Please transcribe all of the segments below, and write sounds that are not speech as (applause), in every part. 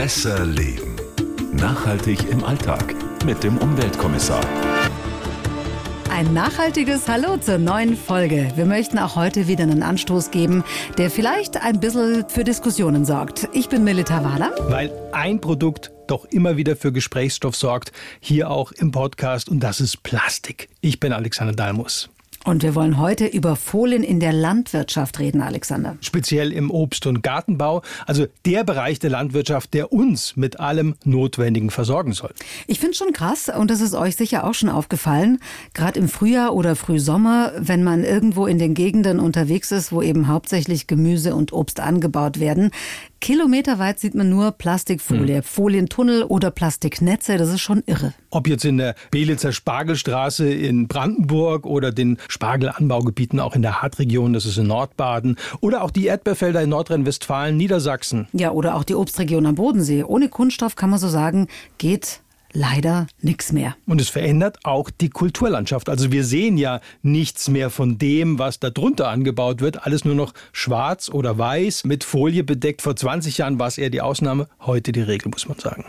Besser leben. Nachhaltig im Alltag mit dem Umweltkommissar. Ein nachhaltiges Hallo zur neuen Folge. Wir möchten auch heute wieder einen Anstoß geben, der vielleicht ein bisschen für Diskussionen sorgt. Ich bin Melita Wahler. Weil ein Produkt doch immer wieder für Gesprächsstoff sorgt, hier auch im Podcast, und das ist Plastik. Ich bin Alexander Dalmus. Und wir wollen heute über Folien in der Landwirtschaft reden, Alexander. Speziell im Obst- und Gartenbau, also der Bereich der Landwirtschaft, der uns mit allem Notwendigen versorgen soll. Ich finde schon krass, und das ist euch sicher auch schon aufgefallen, gerade im Frühjahr oder Frühsommer, wenn man irgendwo in den Gegenden unterwegs ist, wo eben hauptsächlich Gemüse und Obst angebaut werden, Kilometerweit sieht man nur Plastikfolie, hm. Folientunnel oder Plastiknetze. Das ist schon irre. Ob jetzt in der Belitzer Spargelstraße in Brandenburg oder den Spargelanbaugebieten auch in der Hartregion, das ist in Nordbaden, oder auch die Erdbeerfelder in Nordrhein-Westfalen, Niedersachsen. Ja, oder auch die Obstregion am Bodensee. Ohne Kunststoff kann man so sagen, geht leider nichts mehr. Und es verändert auch die Kulturlandschaft. Also wir sehen ja nichts mehr von dem, was da drunter angebaut wird. Alles nur noch schwarz oder weiß mit Folie bedeckt. Vor 20 Jahren war es eher die Ausnahme, heute die Regel, muss man sagen.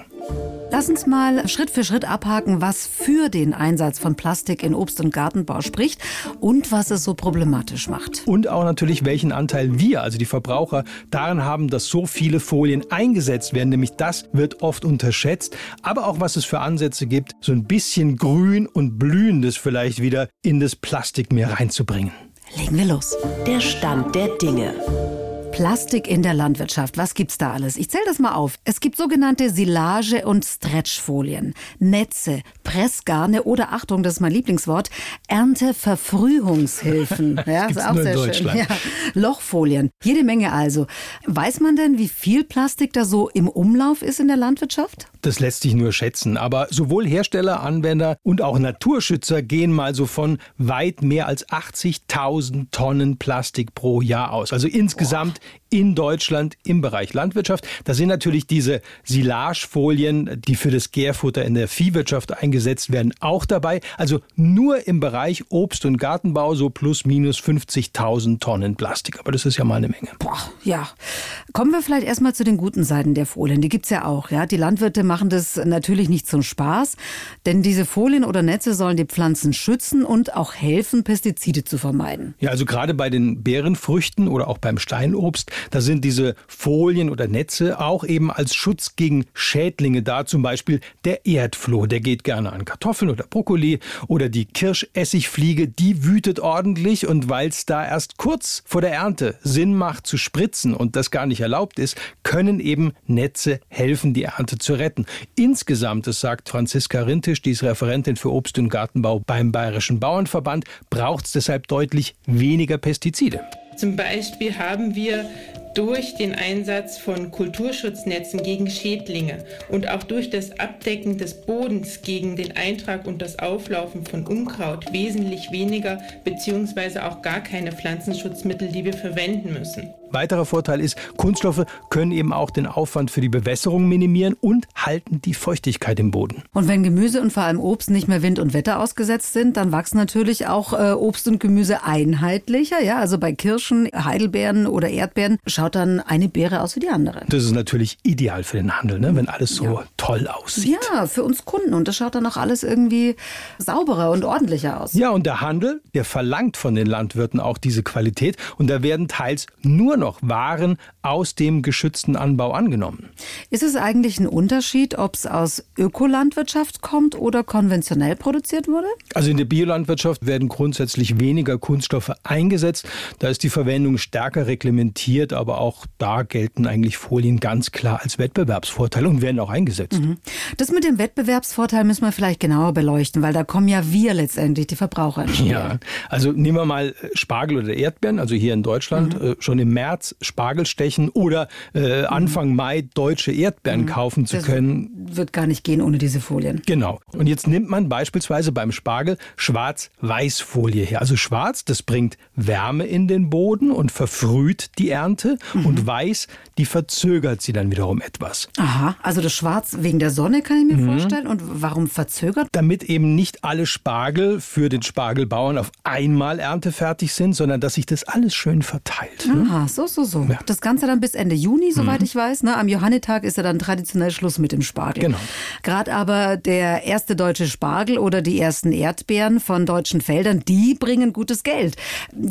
Lass uns mal Schritt für Schritt abhaken, was für den Einsatz von Plastik in Obst- und Gartenbau spricht und was es so problematisch macht. Und auch natürlich, welchen Anteil wir, also die Verbraucher, daran haben, dass so viele Folien eingesetzt werden. Nämlich das wird oft unterschätzt. Aber auch, was es für Ansätze gibt, so ein bisschen Grün und Blühendes vielleicht wieder in das Plastikmeer reinzubringen. Legen wir los. Der Stand der Dinge. Plastik in der Landwirtschaft. Was gibt's da alles? Ich zähle das mal auf. Es gibt sogenannte Silage- und Stretchfolien, Netze, Pressgarne oder Achtung, das ist mein Lieblingswort, Ernteverfrühungshilfen. (laughs) ja, ist auch sehr schön. Ja, Lochfolien. Jede Menge also. Weiß man denn, wie viel Plastik da so im Umlauf ist in der Landwirtschaft? Das lässt sich nur schätzen. Aber sowohl Hersteller, Anwender und auch Naturschützer gehen mal so von weit mehr als 80.000 Tonnen Plastik pro Jahr aus. Also insgesamt in Deutschland im Bereich Landwirtschaft. Da sind natürlich diese Silagefolien, die für das Gärfutter in der Viehwirtschaft eingesetzt werden, auch dabei. Also nur im Bereich Obst- und Gartenbau so plus minus 50.000 Tonnen Plastik. Aber das ist ja mal eine Menge. Boah, ja. Kommen wir vielleicht erstmal zu den guten Seiten der Folien. Die gibt's ja auch. Ja? Die Landwirte machen das natürlich nicht zum Spaß, denn diese Folien oder Netze sollen die Pflanzen schützen und auch helfen, Pestizide zu vermeiden. Ja, also gerade bei den Beerenfrüchten oder auch beim Steinobst da sind diese Folien oder Netze auch eben als Schutz gegen Schädlinge da. Zum Beispiel der Erdfloh, der geht gerne an Kartoffeln oder Brokkoli oder die Kirschessigfliege, die wütet ordentlich und weil es da erst kurz vor der Ernte Sinn macht zu spritzen und das gar nicht erlaubt ist, können eben Netze helfen, die Ernte zu retten. Insgesamt, das sagt Franziska Rintisch, die ist Referentin für Obst- und Gartenbau beim Bayerischen Bauernverband, braucht es deshalb deutlich weniger Pestizide. Zum Beispiel haben wir durch den Einsatz von Kulturschutznetzen gegen Schädlinge und auch durch das Abdecken des Bodens gegen den Eintrag und das Auflaufen von Unkraut wesentlich weniger bzw. auch gar keine Pflanzenschutzmittel, die wir verwenden müssen. Weiterer Vorteil ist, Kunststoffe können eben auch den Aufwand für die Bewässerung minimieren und halten die Feuchtigkeit im Boden. Und wenn Gemüse und vor allem Obst nicht mehr Wind und Wetter ausgesetzt sind, dann wachsen natürlich auch äh, Obst und Gemüse einheitlicher. Ja, also bei Kirschen, Heidelbeeren oder Erdbeeren schaut dann eine Beere aus wie die andere. Das ist natürlich ideal für den Handel, ne? wenn alles so ja. toll aussieht. Ja, für uns Kunden. Und das schaut dann auch alles irgendwie sauberer und ordentlicher aus. Ja, und der Handel, der verlangt von den Landwirten auch diese Qualität. Und da werden teils nur noch Waren aus dem geschützten Anbau angenommen. Ist es eigentlich ein Unterschied, ob es aus Ökolandwirtschaft kommt oder konventionell produziert wurde? Also in der Biolandwirtschaft werden grundsätzlich weniger Kunststoffe eingesetzt. Da ist die Verwendung stärker reglementiert, aber auch da gelten eigentlich Folien ganz klar als Wettbewerbsvorteil und werden auch eingesetzt. Mhm. Das mit dem Wettbewerbsvorteil müssen wir vielleicht genauer beleuchten, weil da kommen ja wir letztendlich, die Verbraucher. Ja, also nehmen wir mal Spargel oder Erdbeeren, also hier in Deutschland mhm. Äh, schon im März März Spargel stechen oder äh, Anfang Mai deutsche Erdbeeren mhm. kaufen zu das können. Wird gar nicht gehen ohne diese Folien. Genau. Und jetzt nimmt man beispielsweise beim Spargel Schwarz-Weiß-Folie her. Also schwarz, das bringt Wärme in den Boden und verfrüht die Ernte. Mhm. Und weiß, die verzögert sie dann wiederum etwas. Aha, also das Schwarz wegen der Sonne kann ich mir mhm. vorstellen. Und warum verzögert? Damit eben nicht alle Spargel für den Spargelbauern auf einmal erntefertig sind, sondern dass sich das alles schön verteilt. Aha, so So, so, so. Ja. Das Ganze dann bis Ende Juni, soweit mhm. ich weiß. Ne? Am Johannitag ist ja dann traditionell Schluss mit dem Spargel. Genau. Gerade aber der erste deutsche Spargel oder die ersten Erdbeeren von deutschen Feldern, die bringen gutes Geld.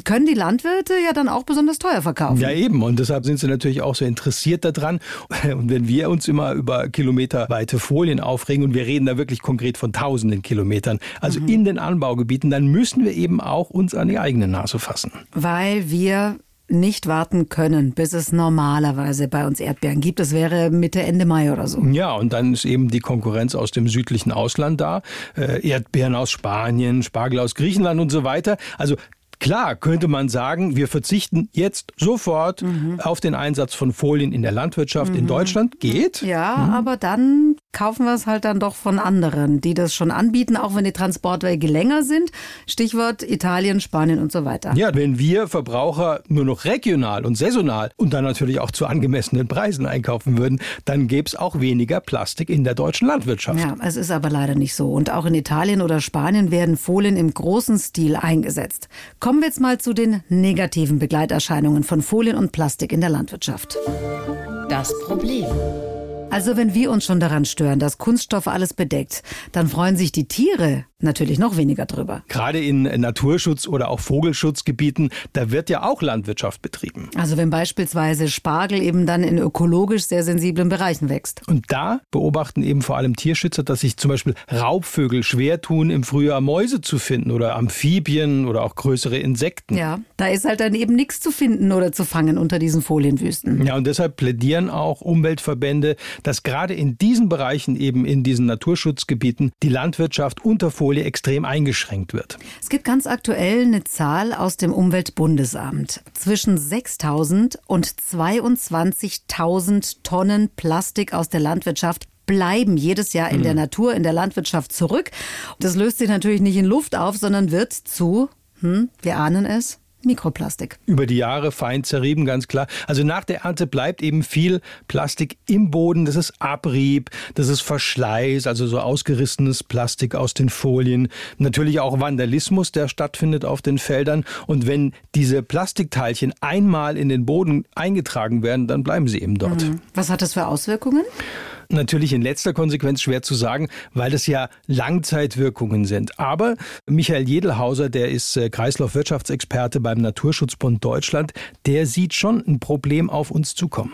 Können die Landwirte ja dann auch besonders teuer verkaufen. Ja, eben. Und deshalb sind sie natürlich auch so interessiert daran. Und wenn wir uns immer über kilometerweite Folien aufregen und wir reden da wirklich konkret von tausenden Kilometern, also mhm. in den Anbaugebieten, dann müssen wir eben auch uns an die eigene Nase fassen. Weil wir nicht warten können, bis es normalerweise bei uns Erdbeeren gibt. Das wäre Mitte, Ende Mai oder so. Ja, und dann ist eben die Konkurrenz aus dem südlichen Ausland da. Äh, Erdbeeren aus Spanien, Spargel aus Griechenland und so weiter. Also Klar könnte man sagen, wir verzichten jetzt sofort mhm. auf den Einsatz von Folien in der Landwirtschaft mhm. in Deutschland. Geht. Ja, mhm. aber dann kaufen wir es halt dann doch von anderen, die das schon anbieten, auch wenn die Transportwege länger sind. Stichwort Italien, Spanien und so weiter. Ja, wenn wir Verbraucher nur noch regional und saisonal und dann natürlich auch zu angemessenen Preisen einkaufen würden, dann gäbe es auch weniger Plastik in der deutschen Landwirtschaft. Ja, es ist aber leider nicht so. Und auch in Italien oder Spanien werden Folien im großen Stil eingesetzt. Kommen wir jetzt mal zu den negativen Begleiterscheinungen von Folien und Plastik in der Landwirtschaft. Das Problem. Also wenn wir uns schon daran stören, dass Kunststoff alles bedeckt, dann freuen sich die Tiere natürlich noch weniger drüber. Gerade in Naturschutz- oder auch Vogelschutzgebieten, da wird ja auch Landwirtschaft betrieben. Also wenn beispielsweise Spargel eben dann in ökologisch sehr sensiblen Bereichen wächst. Und da beobachten eben vor allem Tierschützer, dass sich zum Beispiel Raubvögel schwer tun, im Frühjahr Mäuse zu finden oder Amphibien oder auch größere Insekten. Ja, da ist halt dann eben nichts zu finden oder zu fangen unter diesen Folienwüsten. Ja, und deshalb plädieren auch Umweltverbände, dass gerade in diesen Bereichen, eben in diesen Naturschutzgebieten, die Landwirtschaft unter Folie extrem eingeschränkt wird. Es gibt ganz aktuell eine Zahl aus dem Umweltbundesamt. Zwischen 6.000 und 22.000 Tonnen Plastik aus der Landwirtschaft bleiben jedes Jahr in der Natur, in der Landwirtschaft zurück. Das löst sich natürlich nicht in Luft auf, sondern wird zu, hm, wir ahnen es, Mikroplastik. Über die Jahre fein zerrieben, ganz klar. Also nach der Ernte bleibt eben viel Plastik im Boden. Das ist Abrieb, das ist Verschleiß, also so ausgerissenes Plastik aus den Folien. Natürlich auch Vandalismus, der stattfindet auf den Feldern. Und wenn diese Plastikteilchen einmal in den Boden eingetragen werden, dann bleiben sie eben dort. Mhm. Was hat das für Auswirkungen? Natürlich in letzter Konsequenz schwer zu sagen, weil das ja Langzeitwirkungen sind. Aber Michael Jedelhauser, der ist äh, Kreislaufwirtschaftsexperte beim Naturschutzbund Deutschland, der sieht schon ein Problem auf uns zukommen.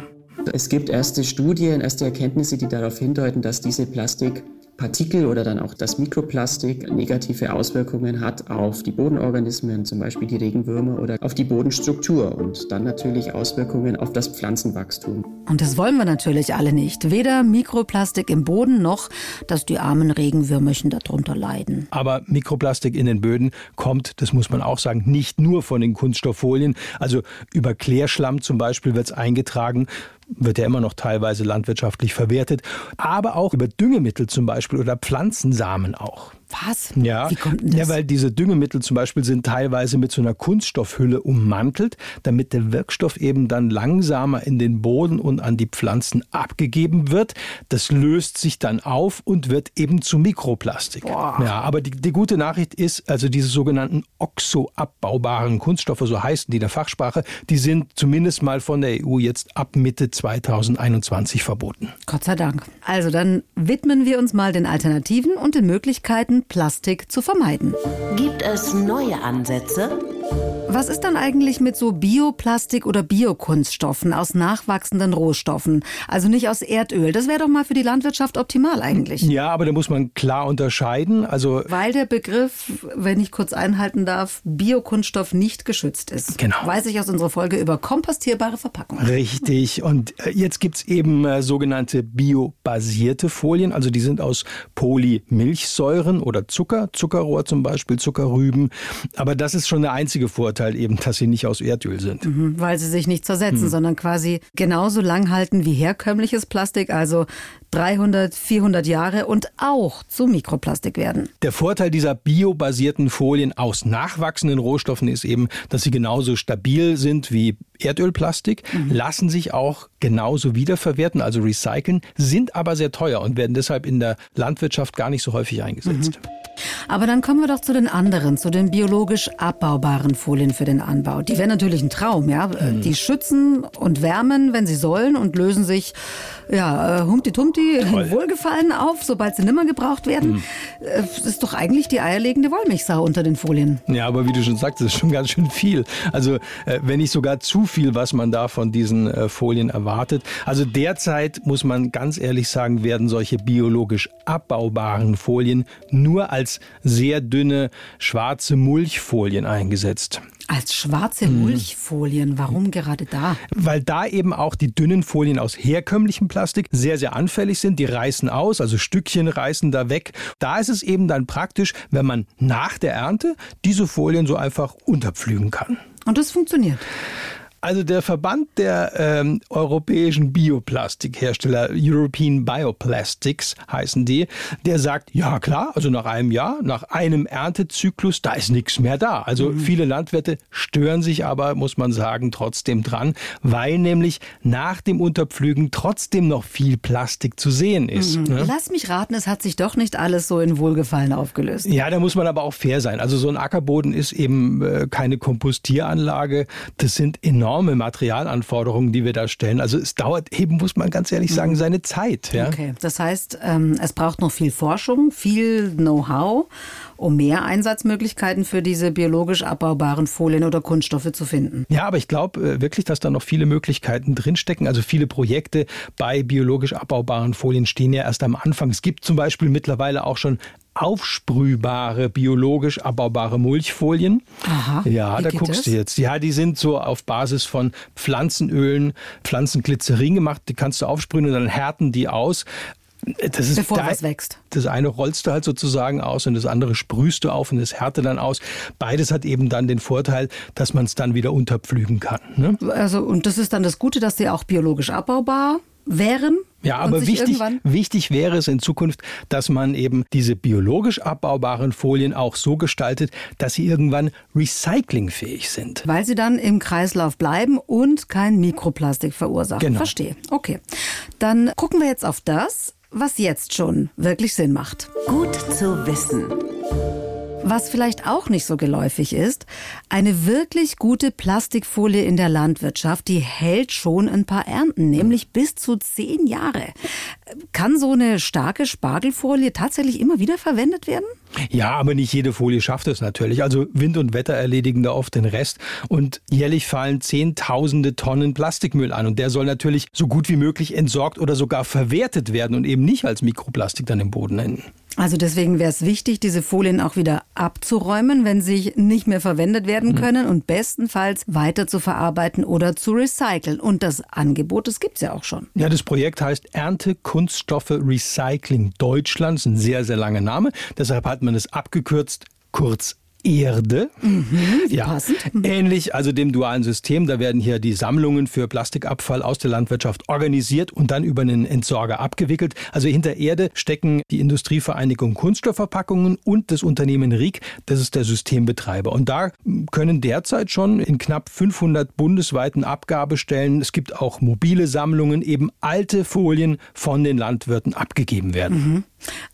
Es gibt erste Studien, erste Erkenntnisse, die darauf hindeuten, dass diese Plastik Partikel oder dann auch das Mikroplastik negative Auswirkungen hat auf die Bodenorganismen, zum Beispiel die Regenwürmer oder auf die Bodenstruktur und dann natürlich Auswirkungen auf das Pflanzenwachstum. Und das wollen wir natürlich alle nicht. Weder Mikroplastik im Boden noch, dass die armen Regenwürmerchen darunter leiden. Aber Mikroplastik in den Böden kommt, das muss man auch sagen, nicht nur von den Kunststofffolien. Also über Klärschlamm zum Beispiel wird es eingetragen wird ja immer noch teilweise landwirtschaftlich verwertet, aber auch über Düngemittel zum Beispiel oder Pflanzensamen auch. Was? Ja. Ja, weil diese Düngemittel zum Beispiel sind teilweise mit so einer Kunststoffhülle ummantelt, damit der Wirkstoff eben dann langsamer in den Boden und an die Pflanzen abgegeben wird. Das löst sich dann auf und wird eben zu Mikroplastik. Boah. Ja, aber die, die gute Nachricht ist, also diese sogenannten oxoabbaubaren Kunststoffe, so heißen die in der Fachsprache, die sind zumindest mal von der EU jetzt ab Mitte 2021 verboten. Gott sei Dank. Also dann widmen wir uns mal den Alternativen und den Möglichkeiten, Plastik zu vermeiden. Gibt es neue Ansätze? Was ist dann eigentlich mit so Bioplastik oder Biokunststoffen aus nachwachsenden Rohstoffen? Also nicht aus Erdöl. Das wäre doch mal für die Landwirtschaft optimal eigentlich. Ja, aber da muss man klar unterscheiden. Also Weil der Begriff, wenn ich kurz einhalten darf, Biokunststoff nicht geschützt ist. Genau. Weiß ich aus unserer Folge über kompostierbare Verpackungen. Richtig. Und äh, jetzt gibt es eben äh, sogenannte biobasierte Folien. Also die sind aus Polymilchsäuren oder Zucker, Zuckerrohr zum Beispiel, Zuckerrüben. Aber das ist schon der einzige Vorteil. Vorteil eben, dass sie nicht aus Erdöl sind. Mhm, weil sie sich nicht zersetzen, mhm. sondern quasi genauso lang halten wie herkömmliches Plastik, also 300, 400 Jahre und auch zu Mikroplastik werden. Der Vorteil dieser biobasierten Folien aus nachwachsenden Rohstoffen ist eben, dass sie genauso stabil sind wie Erdölplastik, mhm. lassen sich auch genauso wiederverwerten, also recyceln, sind aber sehr teuer und werden deshalb in der Landwirtschaft gar nicht so häufig eingesetzt. Mhm. Aber dann kommen wir doch zu den anderen, zu den biologisch abbaubaren Folien für den Anbau. Die wären natürlich ein Traum, ja. Mhm. Die schützen und wärmen, wenn sie sollen und lösen sich, ja, äh, Humpty-Tumpty in Wohlgefallen auf, sobald sie nimmer gebraucht werden. Mhm. Das ist doch eigentlich die eierlegende Wollmilchsau unter den Folien. Ja, aber wie du schon sagst, das ist schon ganz schön viel. Also, äh, wenn nicht sogar zu viel, was man da von diesen Folien erwartet. Also derzeit muss man ganz ehrlich sagen, werden solche biologisch abbaubaren Folien nur als als sehr dünne schwarze Mulchfolien eingesetzt. Als schwarze mhm. Mulchfolien, warum gerade da? Weil da eben auch die dünnen Folien aus herkömmlichem Plastik sehr, sehr anfällig sind. Die reißen aus, also Stückchen reißen da weg. Da ist es eben dann praktisch, wenn man nach der Ernte diese Folien so einfach unterpflügen kann. Und das funktioniert. Also der Verband der ähm, europäischen Bioplastikhersteller, European Bioplastics heißen die, der sagt, ja klar, also nach einem Jahr, nach einem Erntezyklus, da ist nichts mehr da. Also mhm. viele Landwirte stören sich aber, muss man sagen, trotzdem dran, weil nämlich nach dem Unterpflügen trotzdem noch viel Plastik zu sehen ist. Mhm. Ne? Lass mich raten, es hat sich doch nicht alles so in Wohlgefallen aufgelöst. Ja, da muss man aber auch fair sein. Also so ein Ackerboden ist eben äh, keine Kompostieranlage. Das sind enorm enorme Materialanforderungen, die wir da stellen. Also es dauert eben, muss man ganz ehrlich sagen, mhm. seine Zeit. Ja? Okay, das heißt, ähm, es braucht noch viel Forschung, viel Know-how, um mehr Einsatzmöglichkeiten für diese biologisch abbaubaren Folien oder Kunststoffe zu finden. Ja, aber ich glaube äh, wirklich, dass da noch viele Möglichkeiten drinstecken. Also viele Projekte bei biologisch abbaubaren Folien stehen ja erst am Anfang. Es gibt zum Beispiel mittlerweile auch schon aufsprühbare, biologisch abbaubare Mulchfolien. Aha, ja, da guckst das? du jetzt. Ja, die sind so auf Basis von Pflanzenölen, Pflanzenglycerin gemacht. Die kannst du aufsprühen und dann härten die aus. Das ist Bevor da, was wächst. Das eine rollst du halt sozusagen aus und das andere sprühst du auf und das härte dann aus. Beides hat eben dann den Vorteil, dass man es dann wieder unterpflügen kann. Ne? Also, und das ist dann das Gute, dass die auch biologisch abbaubar wären. Ja, aber wichtig, wichtig wäre es in Zukunft, dass man eben diese biologisch abbaubaren Folien auch so gestaltet, dass sie irgendwann recyclingfähig sind. Weil sie dann im Kreislauf bleiben und kein Mikroplastik verursachen. Genau. Verstehe. Okay. Dann gucken wir jetzt auf das, was jetzt schon wirklich Sinn macht. Gut zu wissen. Was vielleicht auch nicht so geläufig ist, eine wirklich gute Plastikfolie in der Landwirtschaft, die hält schon ein paar Ernten, nämlich bis zu zehn Jahre. Kann so eine starke Spargelfolie tatsächlich immer wieder verwendet werden? Ja, aber nicht jede Folie schafft es natürlich. Also Wind und Wetter erledigen da oft den Rest. Und jährlich fallen Zehntausende Tonnen Plastikmüll an. Und der soll natürlich so gut wie möglich entsorgt oder sogar verwertet werden und eben nicht als Mikroplastik dann im Boden enden. Also deswegen wäre es wichtig, diese Folien auch wieder abzuräumen, wenn sie nicht mehr verwendet werden mhm. können und bestenfalls weiter zu verarbeiten oder zu recyceln. Und das Angebot, das gibt es ja auch schon. Ja, das Projekt heißt Ernte Kunststoffe Recycling Deutschland. Das ist ein sehr, sehr langer Name. Deshalb hat man es abgekürzt kurz Erde. Mhm, ja, passend. Ähnlich also dem dualen System. Da werden hier die Sammlungen für Plastikabfall aus der Landwirtschaft organisiert und dann über einen Entsorger abgewickelt. Also hinter Erde stecken die Industrievereinigung Kunststoffverpackungen und das Unternehmen RIEK. Das ist der Systembetreiber. Und da können derzeit schon in knapp 500 bundesweiten Abgabestellen, es gibt auch mobile Sammlungen, eben alte Folien von den Landwirten abgegeben werden. Mhm.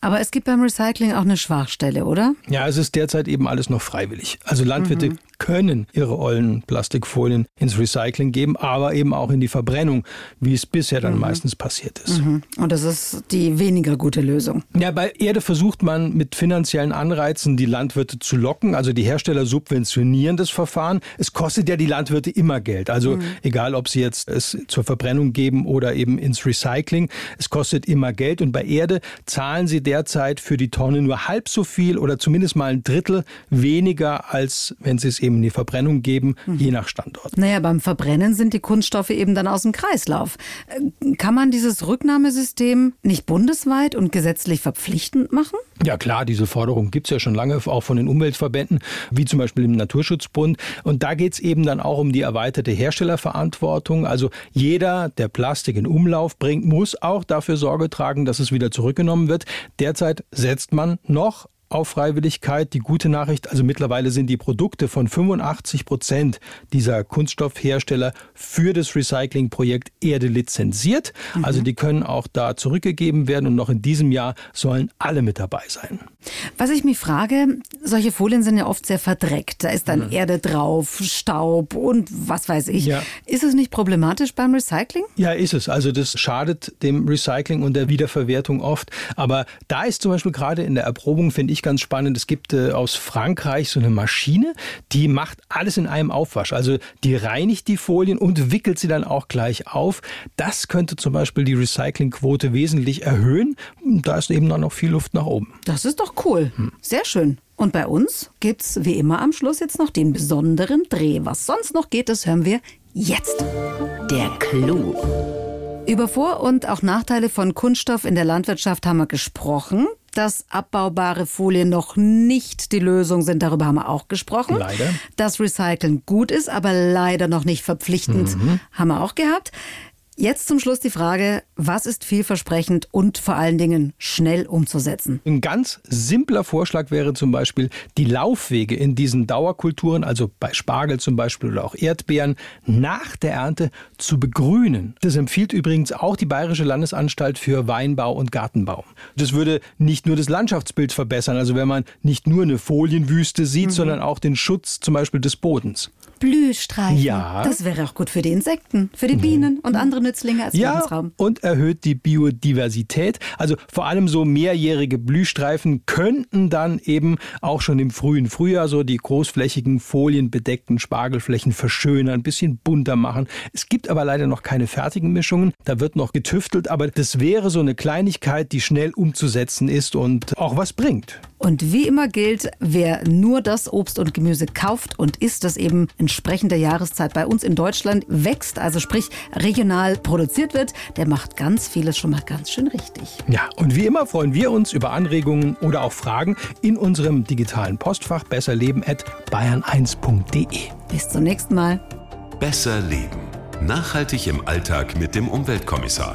Aber es gibt beim Recycling auch eine Schwachstelle, oder? Ja, es ist derzeit eben alles noch freiwillig. Also Landwirte mhm können ihre ollen Plastikfolien ins Recycling geben, aber eben auch in die Verbrennung, wie es bisher dann mhm. meistens passiert ist. Mhm. Und das ist die weniger gute Lösung. Ja, bei Erde versucht man mit finanziellen Anreizen die Landwirte zu locken. Also die Hersteller subventionieren das Verfahren. Es kostet ja die Landwirte immer Geld. Also mhm. egal, ob sie jetzt es zur Verbrennung geben oder eben ins Recycling, es kostet immer Geld. Und bei Erde zahlen sie derzeit für die Tonne nur halb so viel oder zumindest mal ein Drittel weniger, als wenn sie es eben in die Verbrennung geben, mhm. je nach Standort. Naja, beim Verbrennen sind die Kunststoffe eben dann aus dem Kreislauf. Äh, kann man dieses Rücknahmesystem nicht bundesweit und gesetzlich verpflichtend machen? Ja klar, diese Forderung gibt es ja schon lange, auch von den Umweltverbänden, wie zum Beispiel im Naturschutzbund. Und da geht es eben dann auch um die erweiterte Herstellerverantwortung. Also jeder, der Plastik in Umlauf bringt, muss auch dafür Sorge tragen, dass es wieder zurückgenommen wird. Derzeit setzt man noch auf Freiwilligkeit. Die gute Nachricht, also mittlerweile sind die Produkte von 85 Prozent dieser Kunststoffhersteller für das Recyclingprojekt Erde lizenziert. Mhm. Also die können auch da zurückgegeben werden und noch in diesem Jahr sollen alle mit dabei sein. Was ich mich frage, solche Folien sind ja oft sehr verdreckt. Da ist dann mhm. Erde drauf, Staub und was weiß ich. Ja. Ist es nicht problematisch beim Recycling? Ja, ist es. Also das schadet dem Recycling und der Wiederverwertung oft. Aber da ist zum Beispiel gerade in der Erprobung, finde ich ganz spannend, es gibt äh, aus Frankreich so eine Maschine, die macht alles in einem Aufwasch. Also die reinigt die Folien und wickelt sie dann auch gleich auf. Das könnte zum Beispiel die Recyclingquote wesentlich erhöhen. Da ist eben noch viel Luft nach oben. Das ist doch cool. Hm. Sehr schön. Und bei uns gibt's wie immer am Schluss jetzt noch den besonderen Dreh. Was sonst noch geht, das hören wir jetzt. Der Clou. Über Vor- und auch Nachteile von Kunststoff in der Landwirtschaft haben wir gesprochen. Dass abbaubare Folien noch nicht die Lösung sind, darüber haben wir auch gesprochen. Leider. Dass Recyceln gut ist, aber leider noch nicht verpflichtend, mhm. haben wir auch gehabt. Jetzt zum Schluss die Frage, was ist vielversprechend und vor allen Dingen schnell umzusetzen? Ein ganz simpler Vorschlag wäre zum Beispiel, die Laufwege in diesen Dauerkulturen, also bei Spargel zum Beispiel oder auch Erdbeeren, nach der Ernte zu begrünen. Das empfiehlt übrigens auch die Bayerische Landesanstalt für Weinbau und Gartenbau. Das würde nicht nur das Landschaftsbild verbessern, also wenn man nicht nur eine Folienwüste sieht, mhm. sondern auch den Schutz zum Beispiel des Bodens. Blühstreifen. Ja. Das wäre auch gut für die Insekten, für die Bienen und andere Nützlinge als ja, Lebensraum. Und erhöht die Biodiversität. Also vor allem so mehrjährige Blühstreifen könnten dann eben auch schon im frühen Frühjahr so die großflächigen folienbedeckten Spargelflächen verschönern, ein bisschen bunter machen. Es gibt aber leider noch keine fertigen Mischungen. Da wird noch getüftelt, aber das wäre so eine Kleinigkeit, die schnell umzusetzen ist und auch was bringt. Und wie immer gilt, wer nur das Obst und Gemüse kauft und isst, das eben entsprechend der Jahreszeit bei uns in Deutschland wächst, also sprich regional produziert wird, der macht ganz vieles schon mal ganz schön richtig. Ja, und wie immer freuen wir uns über Anregungen oder auch Fragen in unserem digitalen Postfach besserleben@bayern1.de. Bis zum nächsten Mal. Besser leben. Nachhaltig im Alltag mit dem Umweltkommissar.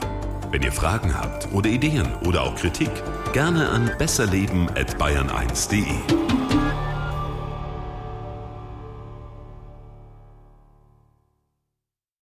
Wenn ihr Fragen habt oder Ideen oder auch Kritik, gerne an besserleben@bayern1.de.